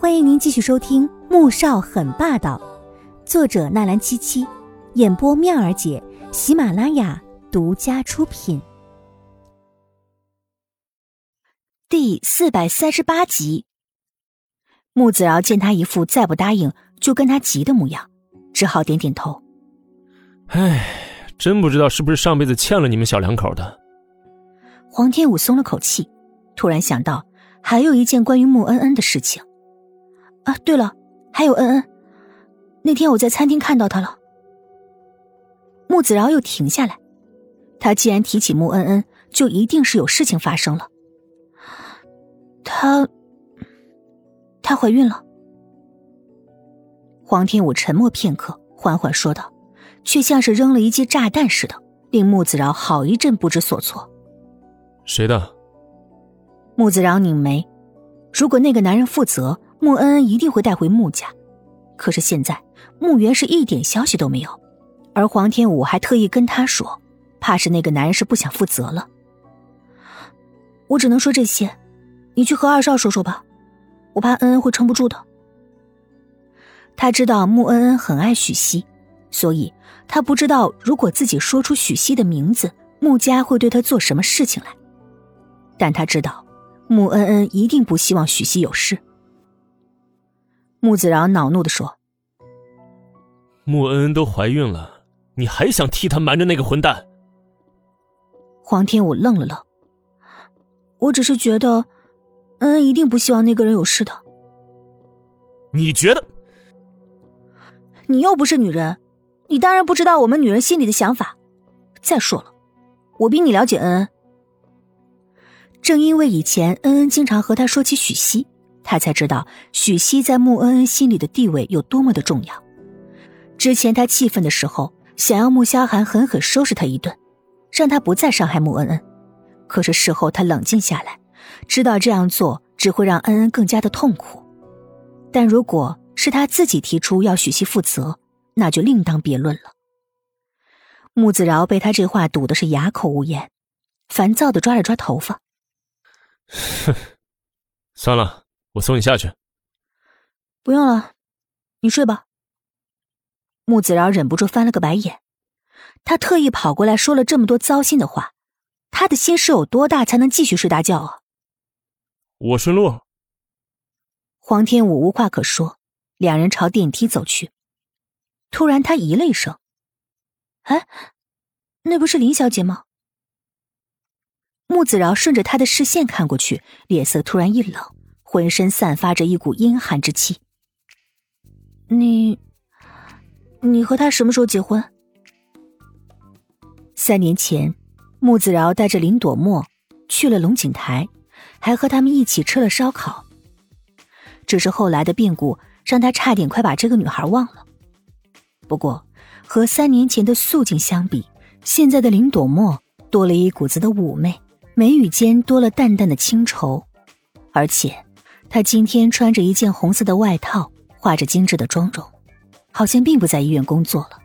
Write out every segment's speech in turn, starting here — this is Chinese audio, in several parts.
欢迎您继续收听《穆少很霸道》，作者纳兰七七，演播妙儿姐，喜马拉雅独家出品。第四百三十八集，穆子饶见他一副再不答应就跟他急的模样，只好点点头。唉，真不知道是不是上辈子欠了你们小两口的。黄天武松了口气，突然想到还有一件关于穆恩恩的事情。啊，对了，还有恩恩，那天我在餐厅看到他了。穆子饶又停下来，他既然提起穆恩恩，就一定是有事情发生了。她，她怀孕了。黄天武沉默片刻，缓缓说道，却像是扔了一记炸弹似的，令穆子饶好一阵不知所措。谁的？穆子饶拧眉，如果那个男人负责。穆恩恩一定会带回穆家，可是现在穆元是一点消息都没有，而黄天武还特意跟他说，怕是那个男人是不想负责了。我只能说这些，你去和二少说说吧，我怕恩恩会撑不住的。他知道穆恩恩很爱许西，所以他不知道如果自己说出许西的名字，穆家会对他做什么事情来，但他知道穆恩恩一定不希望许西有事。穆子饶恼怒的说：“穆恩恩都怀孕了，你还想替她瞒着那个混蛋？”黄天武愣了愣：“我只是觉得，恩恩一定不希望那个人有事的。”你觉得？你又不是女人，你当然不知道我们女人心里的想法。再说了，我比你了解恩恩。正因为以前恩恩经常和他说起许西。他才知道许西在穆恩恩心里的地位有多么的重要。之前他气愤的时候，想要穆萧寒狠狠收拾他一顿，让他不再伤害穆恩恩。可是事后他冷静下来，知道这样做只会让恩恩更加的痛苦。但如果是他自己提出要许西负责，那就另当别论了。穆子饶被他这话堵的是哑口无言，烦躁的抓了抓头发。哼，算了。我送你下去。不用了，你睡吧。穆子饶忍不住翻了个白眼，他特意跑过来说了这么多糟心的话，他的心是有多大才能继续睡大觉啊？我顺路。黄天武无话可说，两人朝电梯走去。突然，他咦了一声：“哎，那不是林小姐吗？”穆子饶顺着他的视线看过去，脸色突然一冷。浑身散发着一股阴寒之气。你，你和他什么时候结婚？三年前，穆子饶带着林朵墨去了龙井台，还和他们一起吃了烧烤。只是后来的变故让他差点快把这个女孩忘了。不过，和三年前的素静相比，现在的林朵墨多了一股子的妩媚，眉宇间多了淡淡的清愁，而且。他今天穿着一件红色的外套，化着精致的妆容，好像并不在医院工作了。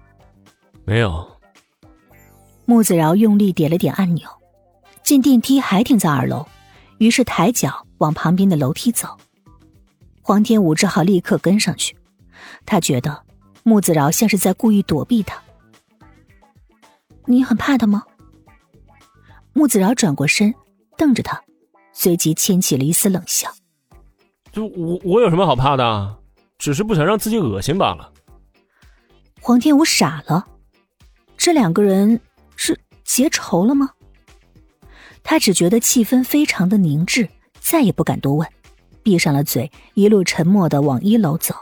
没有。穆子饶用力点了点按钮，见电梯还停在二楼，于是抬脚往旁边的楼梯走。黄天武只好立刻跟上去。他觉得穆子饶像是在故意躲避他。你很怕他吗？穆子饶转过身，瞪着他，随即牵起了一丝冷笑。就我我有什么好怕的？只是不想让自己恶心罢了。黄天武傻了，这两个人是结仇了吗？他只觉得气氛非常的凝滞，再也不敢多问，闭上了嘴，一路沉默的往一楼走。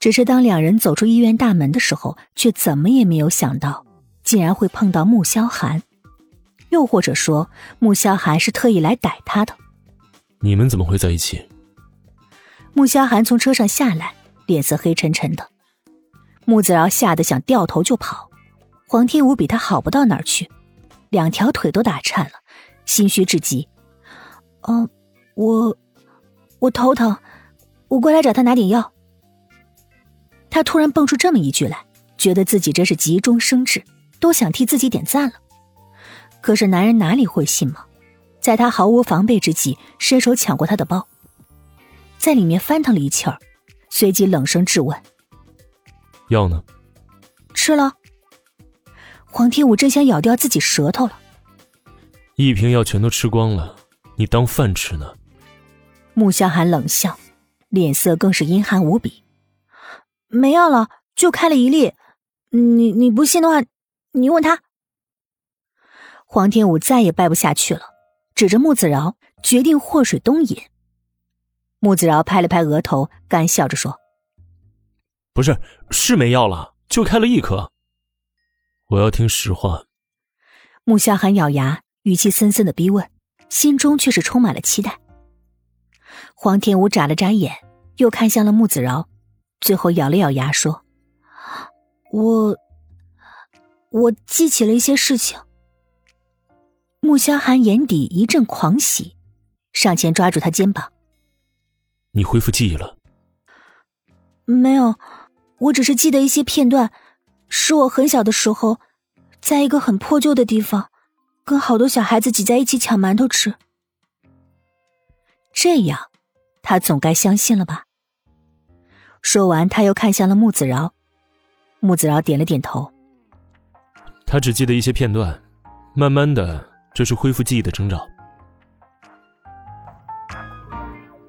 只是当两人走出医院大门的时候，却怎么也没有想到，竟然会碰到穆萧寒，又或者说穆萧寒是特意来逮他的。你们怎么会在一起？穆萧寒从车上下来，脸色黑沉沉的。穆子饶吓得想掉头就跑，黄天武比他好不到哪儿去，两条腿都打颤了，心虚至极。哦，我我头疼，我过来找他拿点药。他突然蹦出这么一句来，觉得自己真是急中生智，都想替自己点赞了。可是男人哪里会信嘛，在他毫无防备之际，伸手抢过他的包。在里面翻腾了一气儿，随即冷声质问：“药呢？”吃了。黄天武正想咬掉自己舌头了，一瓶药全都吃光了，你当饭吃呢？穆萧寒冷笑，脸色更是阴寒无比。没药了，就开了一粒。你你不信的话，你问他。黄天武再也掰不下去了，指着穆子饶，决定祸水东引。穆子饶拍了拍额头，干笑着说：“不是，是没药了，就开了一颗。我要听实话。”穆萧寒咬牙，语气森森的逼问，心中却是充满了期待。黄天武眨了眨眼，又看向了穆子饶，最后咬了咬牙说：“我，我记起了一些事情。”穆萧寒眼底一阵狂喜，上前抓住他肩膀：“你恢复记忆了？”“没有，我只是记得一些片段，是我很小的时候，在一个很破旧的地方，跟好多小孩子挤在一起抢馒头吃。这样，他总该相信了吧？”说完，他又看向了穆子饶，穆子饶点了点头：“他只记得一些片段，慢慢的。”这是恢复记忆的征兆。